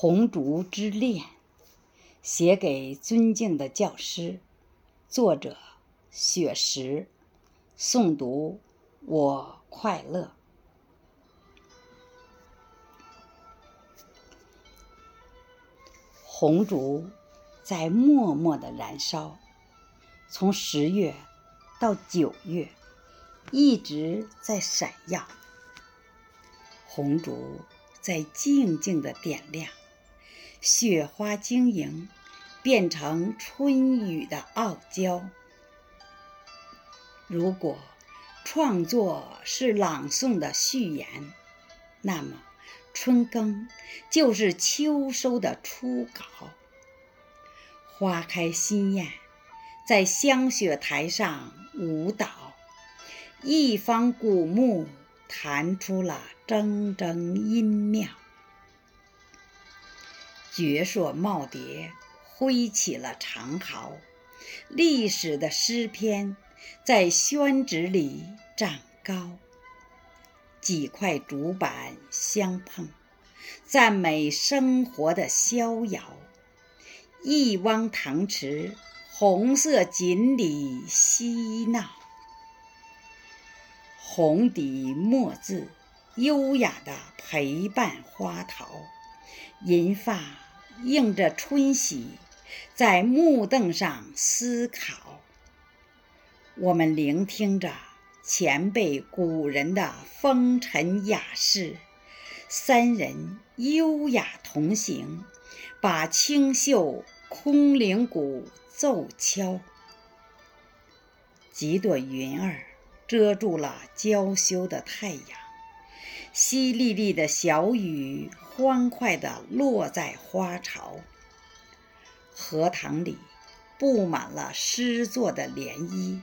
红烛之恋，写给尊敬的教师，作者雪石，诵读我快乐。红烛在默默的燃烧，从十月到九月，一直在闪耀。红烛在静静的点亮。雪花晶莹，变成春雨的傲娇。如果创作是朗诵的序言，那么春耕就是秋收的初稿。花开心艳，在香雪台上舞蹈，一方古木弹出了铮铮音妙。绝硕耄耋挥起了长毫，历史的诗篇在宣纸里长高。几块竹板相碰，赞美生活的逍遥。一汪塘池，红色锦鲤嬉闹。红底墨字，优雅的陪伴花桃，银发。映着春喜，在木凳上思考。我们聆听着前辈古人的风尘雅事，三人优雅同行，把清秀空灵鼓奏敲。几朵云儿遮住了娇羞的太阳。淅沥沥的小雨，欢快地落在花潮。荷塘里布满了诗作的涟漪，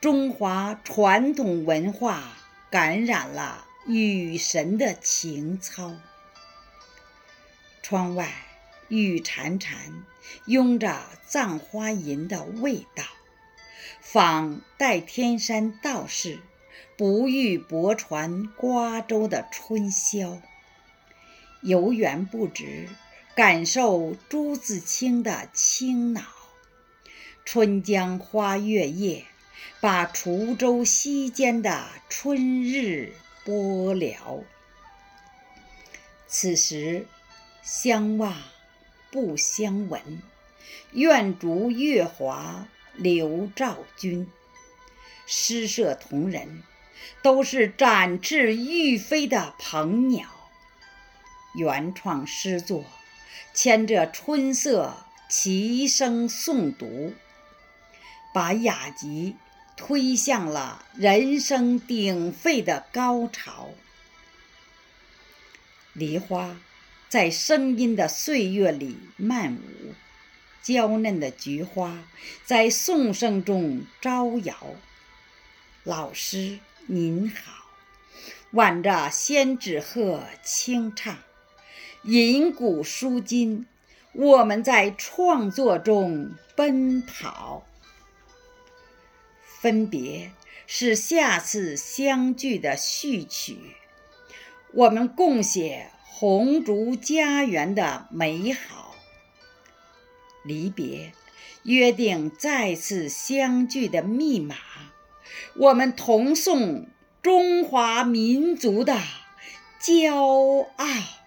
中华传统文化感染了雨神的情操。窗外雨潺潺，拥着葬花吟的味道，仿代天山道士。不遇泊船瓜洲的春宵，游园不值，感受朱自清的清脑。春江花月夜，把滁州西间的春日播了。此时相望不相闻，愿逐月华流照君。诗社同仁。都是展翅欲飞的鹏鸟。原创诗作，牵着春色齐声诵读，把雅集推向了人声鼎沸的高潮。梨花在声音的岁月里漫舞，娇嫩的菊花在颂声中招摇。老师。您好，挽着仙纸鹤轻唱，银古书今，我们在创作中奔跑。分别是下次相聚的序曲，我们共写红烛家园的美好。离别，约定再次相聚的密码。我们同颂中华民族的骄傲。